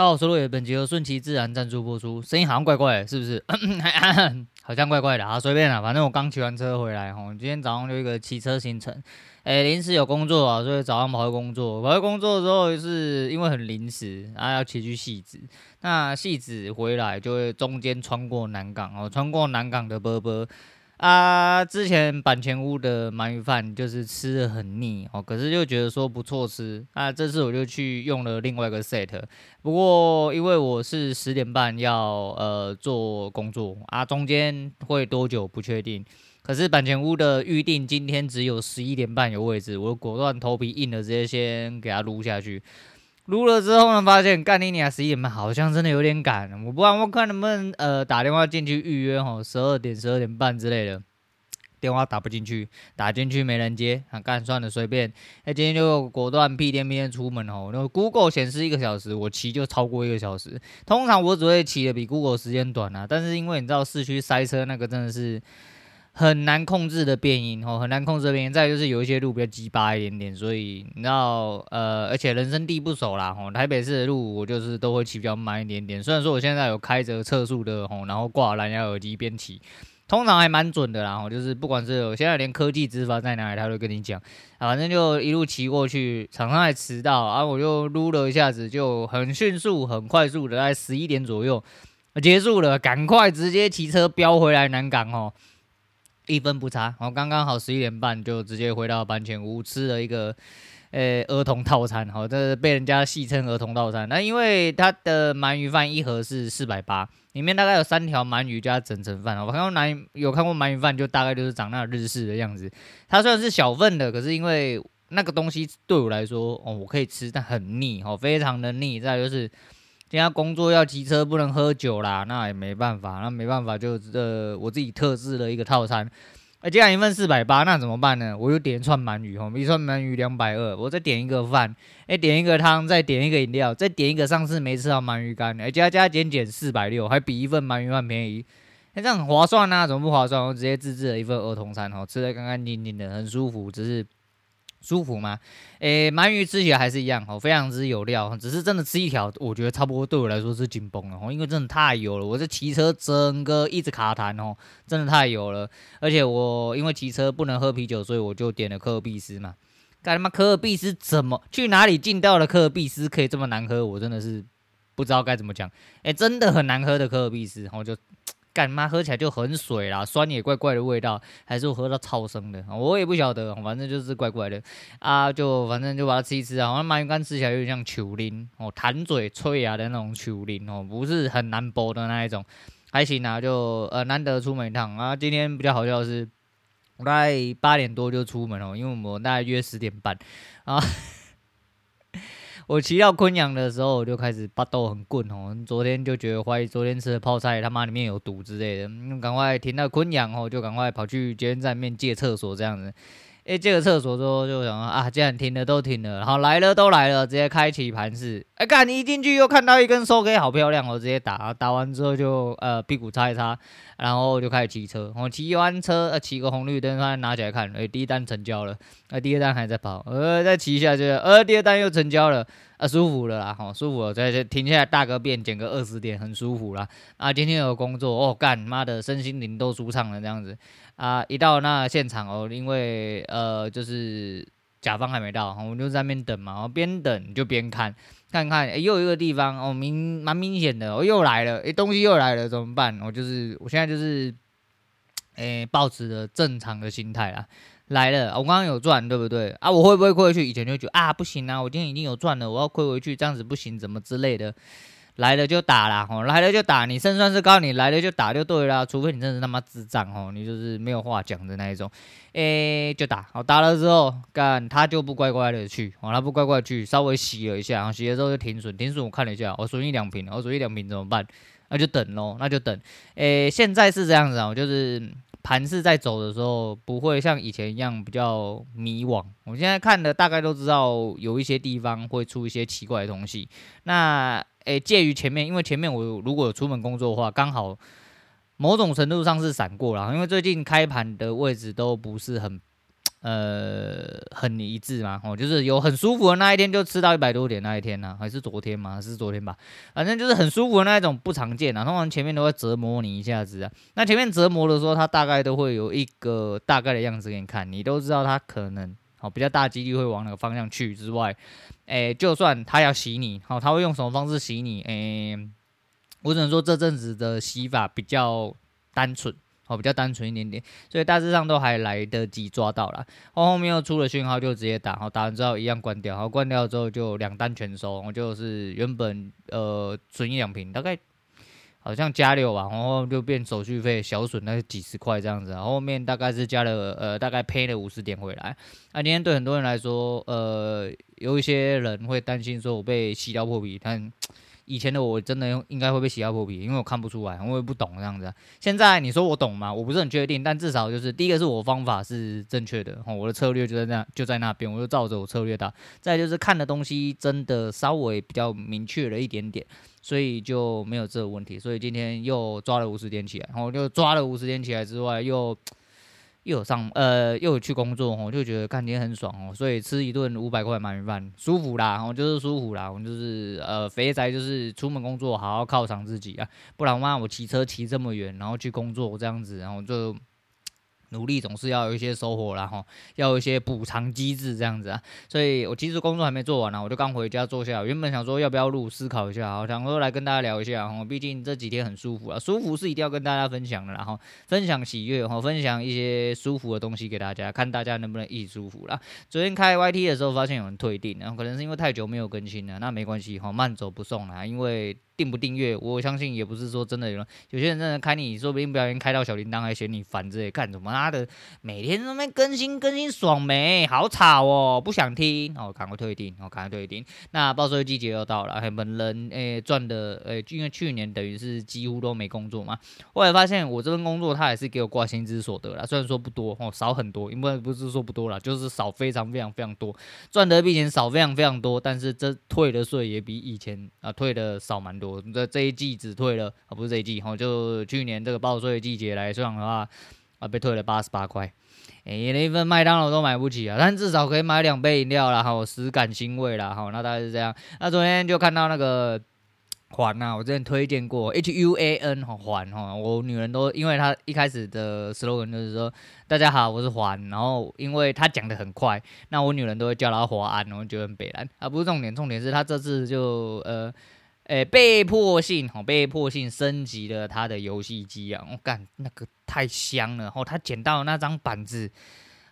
大家好，我是落叶，本集由顺其自然赞助播出。声音好像怪怪的，是不是？好像怪怪的啊，随便啦，反正我刚骑完车回来哈。今天早上就一个骑车行程，哎，临时有工作啊，所以早上跑去工作。跑去工作的时候，是因为很临时啊，要骑去汐止。那汐止回来就会中间穿过南港哦，穿过南港的波波。啊，之前板前屋的鳗鱼饭就是吃的很腻哦，可是就觉得说不错吃啊。这次我就去用了另外一个 set，不过因为我是十点半要呃做工作啊，中间会多久不确定。可是板前屋的预定今天只有十一点半有位置，我果断头皮硬了，直接先给它撸下去。录了之后呢，发现干你娘十一点半好像真的有点赶，我不然我看能不能呃打电话进去预约吼，十二点十二点半之类的，电话打不进去，打进去没人接，啊干算了随便，那今天就果断屁颠屁颠出门吼，那 Google 显示一个小时，我骑就超过一个小时，通常我只会骑的比 Google 时间短啊，但是因为你知道市区塞车那个真的是。很难控制的变音哦，很难控制的变音。再就是有一些路比较鸡巴一点点，所以你知道呃，而且人生地不熟啦吼，台北市的路我就是都会骑比较慢一点点。虽然说我现在有开着测速的吼，然后挂蓝牙耳机边骑，通常还蛮准的啦吼，就是不管是有现在连科技执法在哪里，他都跟你讲，反正就一路骑过去，常常还迟到啊，我就撸了一下子，就很迅速、很快速的在十一点左右结束了，赶快直接骑车飙回来南港哦。一分不差，我刚刚好十一点半就直接回到板前屋吃了一个，呃、儿童套餐，好，这是被人家戏称儿童套餐。那因为它的鳗鱼饭一盒是四百八，里面大概有三条鳗鱼加整层饭。我看过鳗有看过鳗鱼饭，就大概就是长那日式的样子。它虽然是小份的，可是因为那个东西对我来说，哦，我可以吃，但很腻，哦，非常的腻。再就是。今天工作要骑车，不能喝酒啦，那也没办法，那没办法就呃我自己特制了一个套餐，哎，既然一份四百八，那怎么办呢？我就点一串鳗鱼吼，一串鳗鱼两百二，我再点一个饭，哎，点一个汤，再点一个饮料，再点一个上次没吃到鳗鱼干，哎，加加减减四百六，还比一份鳗鱼饭便宜，哎，这样很划算呐，怎么不划算？我直接自制了一份儿童餐吼，吃的干干净净的，很舒服，只是。舒服吗？诶，鳗鱼吃起来还是一样哦，非常之有料。只是真的吃一条，我觉得差不多对我来说是紧绷了哦，因为真的太油了。我这骑车整个一直卡痰哦，真的太油了。而且我因为骑车不能喝啤酒，所以我就点了科尔必斯嘛。干他妈科尔必斯怎么去哪里进到了科尔必斯可以这么难喝？我真的是不知道该怎么讲。诶，真的很难喝的科尔必斯，然后就。干妈喝起来就很水啦，酸也怪怪的味道，还是我喝到超生的，我也不晓得，反正就是怪怪的啊，就反正就把它吃一吃啊。鳗鱼干吃起来有点像球鳞哦，弹嘴脆牙的那种球鳞哦，不是很难剥的那一种，还行啊，就呃难得出门一趟啊。今天比较好笑的是，我大概八点多就出门哦，因为我们大概约十点半啊。我骑到昆阳的时候，我就开始巴豆很滚哦。昨天就觉得怀疑昨天吃的泡菜他妈里面有毒之类的，赶快停到昆阳哦，就赶快跑去捷运站面借厕所这样子。诶，借个厕所之后就想啊，既然停了都停了，然后来了都来了，直接开启盘式。哎，干你一进去又看到一根收 K，好漂亮哦，直接打，打完之后就呃屁股擦一擦，然后就开始骑车。我骑完车，呃骑个红绿灯，突然拿起来看，哎，第一单成交了，呃第二单还在跑，呃再骑一下就，呃第二单又成交了，啊舒服了啦，好舒服了，再停下来大个便，捡个二十点，很舒服啦。啊今天有工作哦，干妈的身心灵都舒畅了这样子。啊，一到那现场哦，因为呃，就是甲方还没到，我们就在那边等嘛，然后边等就边看，看看，哎，又一个地方哦，明蛮明显的，哦，又来了，哎，东西又来了，怎么办？我就是我现在就是，哎，抱持着正常的心态啊，来了，我刚刚有赚，对不对？啊，我会不会亏回去？以前就觉得啊，不行啊，我今天已经有赚了，我要亏回去，这样子不行，怎么之类的。来了就打了，吼，来了就打，你胜算是高，你来了就打就对了，除非你真是他妈智障，哦，你就是没有话讲的那一种，诶、就打，好打了之后，干他就不乖乖的去，哦，他不乖乖去，稍微洗了一下，然后洗了之后就停损，停损我看了一下，我损一两瓶，我损一两瓶怎么办？那就等喽，那就等，诶、现在是这样子啊，就是。盘势在走的时候，不会像以前一样比较迷惘。我现在看的大概都知道，有一些地方会出一些奇怪的东西。那诶，介于前面，因为前面我如果有出门工作的话，刚好某种程度上是闪过了。因为最近开盘的位置都不是很呃，很一致嘛，哦，就是有很舒服的那一天就吃到一百多点那一天呢、还是昨天嘛，是昨天吧，反正就是很舒服的那一种不常见啊，通常前面都会折磨你一下子啊，那前面折磨的时候，它大概都会有一个大概的样子给你看，你都知道它可能哦比较大几率会往哪个方向去之外，诶，就算他要洗你，好，他会用什么方式洗你？诶，我只能说这阵子的洗法比较单纯。哦，比较单纯一点点，所以大致上都还来得及抓到了。后后面又出了讯号，就直接打，然后打完之后一样关掉，然后关掉之后就两单全收。我就是原本呃存一两瓶，大概好像加六吧，然后就变手续费小损那几十块这样子。然后后面大概是加了呃大概赔了五十点回来。那、啊、今天对很多人来说，呃有一些人会担心说我被洗到破皮，但。以前的我真的应该会被洗到破皮，因为我看不出来，我也不懂这样子。现在你说我懂吗？我不是很确定，但至少就是第一个是我方法是正确的，我的策略就在那，就在那边，我就照着我策略打。再就是看的东西真的稍微比较明确了一点点，所以就没有这个问题。所以今天又抓了五十点起来，然后就抓了五十点起来之外又。又有上呃，又有去工作，我就觉得看天很爽哦，所以吃一顿五百块鳗鱼饭，舒服啦，我就是舒服啦，我就是呃肥宅，就是出门工作好好犒赏自己啊，不然的话我骑车骑这么远，然后去工作这样子，然后就。努力总是要有一些收获啦，哈，要有一些补偿机制这样子啊，所以我其实工作还没做完呢，我就刚回家坐下，原本想说要不要录，思考一下，好，想说来跟大家聊一下，哈，毕竟这几天很舒服啊，舒服是一定要跟大家分享的，然后分享喜悦，哈，分享一些舒服的东西给大家，看大家能不能一起舒服啦。昨天开 YT 的时候发现有人退订，然后可能是因为太久没有更新了，那没关系，哈，慢走不送啦，因为。订不订阅，我相信也不是说真的有人，有些人真的开你，说不定不小心开到小铃铛，还嫌你烦之类，干什么他的？每天都没更新，更新爽没？好吵哦，不想听，哦，赶快退订，哦，赶快退订。那报税季节又到了，本人诶赚的诶，因为去年等于是几乎都没工作嘛，后来发现我这份工作他也是给我挂薪资所得啦，虽然说不多哦，少很多，因为不是说不多啦，就是少非常非常非常多，赚的比以前少非常非常多，但是这退的税也比以前啊退的少蛮多。这这一季只退了啊，不是这一季哈，就去年这个报税季节来算的话啊，被退了八十八块，哎，连一份麦当劳都买不起啊，但至少可以买两杯饮料啦，哈，实感欣慰啦，哈，那大概是这样。那昨天就看到那个环呐，我之前推荐过 H U A N 哈环哈，我女人都因为她一开始的 slogan 就是说大家好，我是环，然后因为她讲的很快，那我女人都会叫她华安，然后觉得很北烂啊，不是重点，重点是她这次就呃。诶、被迫性哦，被迫性升级了他的游戏机啊！我、哦、干那个太香了哦，他捡到那张板子，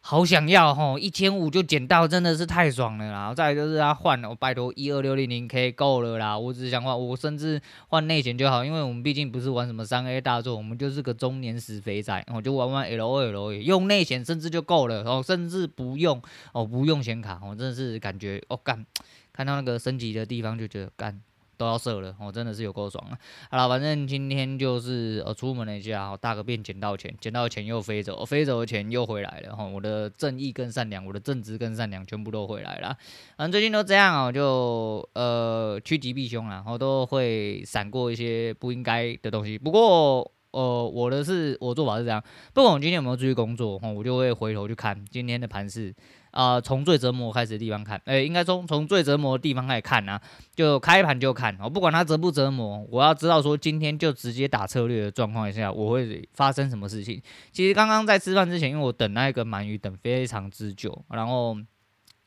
好想要哦，一千五就捡到，真的是太爽了啦！然后再就是他换了，我拜托一二六零零 K 够了啦！我只想换，我甚至换内显就好，因为我们毕竟不是玩什么三 A 大作，我们就是个中年死肥仔，我、哦、就玩玩 L O L，用内显甚至就够了，哦，甚至不用哦，不用显卡，我、哦、真的是感觉哦干，看到那个升级的地方就觉得干。都要射了，我、真的是有够爽了。好了，反正今天就是呃出门了一下，大个便捡到钱，捡到钱又飞走，飞走的钱又回来了。哈、哦，我的正义跟善良，我的正直跟善良全部都回来了。反正最近都这样哦，就呃趋吉避凶啊，我都会闪过一些不应该的东西。不过呃我的是我做法是这样，不管我今天有没有出去工作，哦，我就会回头去看今天的盘势。啊，从、最折磨开始的地方看，哎、欸，应该从从最折磨的地方开始看啊，就开盘就看，我不管它折不折磨，我要知道说今天就直接打策略的状况下，我会发生什么事情。其实刚刚在吃饭之前，因为我等那个鳗鱼等非常之久，然后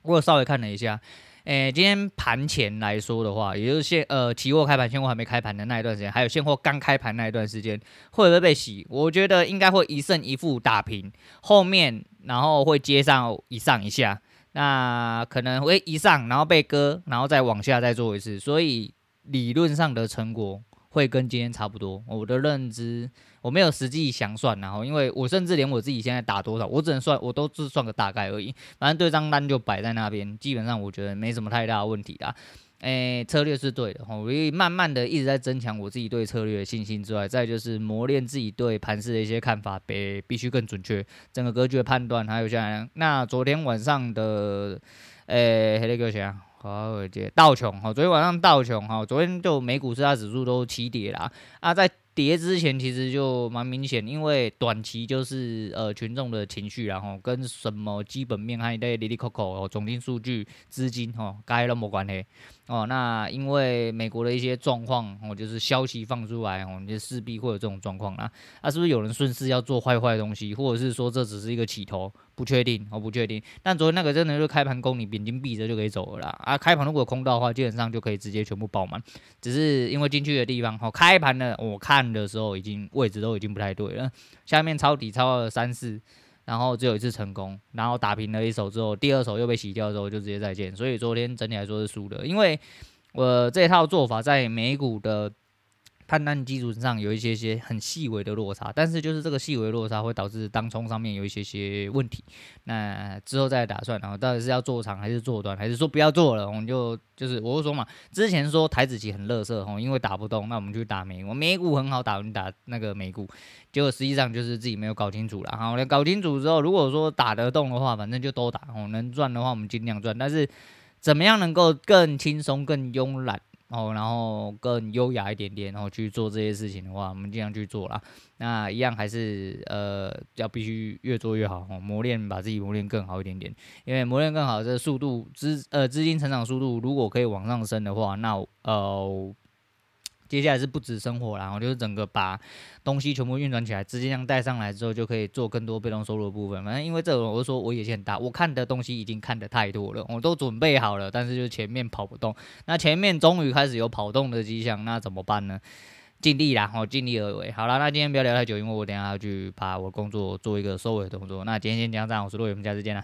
我有稍微看了一下。诶，今天盘前来说的话，也就是现呃期货开盘、现货还没开盘的那一段时间，还有现货刚开盘那一段时间，会不会被洗？我觉得应该会一胜一负打平，后面然后会接上一上一下，那可能会一上，然后被割，然后再往下再做一次，所以理论上的成果会跟今天差不多。我的认知。我没有实际详算，然后因为我甚至连我自己现在打多少，我只能算，我都只算个大概而已。反正对账单就摆在那边，基本上我觉得没什么太大的问题啦。诶，策略是对的，我会慢慢的一直在增强我自己对策略的信心之外，再就是磨练自己对盘势的一些看法，必必须更准确，整个格局的判断，还有像那昨天晚上的，诶，那个谁啊？好，我接道琼哈，昨天晚上道琼哈，昨天就美股四大指数都起跌啦。啊，在跌之前其实就蛮明显，因为短期就是呃群众的情绪，然后跟什么基本面还有那利利扣扣哦，总经数据、资金哦，该都没关系哦。那因为美国的一些状况哦，就是消息放出来哦，你就势必会有这种状况啦。啊、是不是有人顺势要做坏坏的东西，或者是说这只是一个起头？不确定，我不确定。但昨天那个真的就开盘攻，你眼睛闭着就可以走了啦。啊，开盘如果空到的话，基本上就可以直接全部爆满。只是因为进去的地方，哦，开盘呢，我看的时候已经位置都已经不太对了。下面抄底抄了三四，然后只有一次成功，然后打平了一手之后，第二手又被洗掉之后就直接再见。所以昨天整体来说是输的，因为我这套做法在美股的。判断基础上有一些些很细微的落差，但是就是这个细微落差会导致当冲上面有一些些问题。那之后再打算，然后到底是要做长还是做短，还是说不要做了？我们就就是我就说嘛，之前说台子期很垃圾哦，因为打不动，那我们就打美股，美股很好打，我们打那个美股，结果实际上就是自己没有搞清楚了。好，搞清楚之后，如果说打得动的话，反正就都打哦，能赚的话我们尽量赚，但是怎么样能够更轻松、更慵懒？哦，然后更优雅一点点，然后去做这些事情的话，我们尽量去做啦。那一样还是呃，要必须越做越好，哦，磨练把自己磨练更好一点点。因为磨练更好，这速度资呃资金成长速度如果可以往上升的话，那呃。接下来是不止生活啦，然后就是整个把东西全部运转起来，资金量带上来之后，就可以做更多被动收入的部分。反正因为这种，我就说我野心很大，我看的东西已经看得太多了，我都准备好了，但是就前面跑不动。那前面终于开始有跑动的迹象，那怎么办呢？尽力啦，我尽力而为。好了，那今天不要聊太久，因为我等下要去把我工作做一个收尾的动作。那今天先讲这样，我是陆伟，我们下次见啦。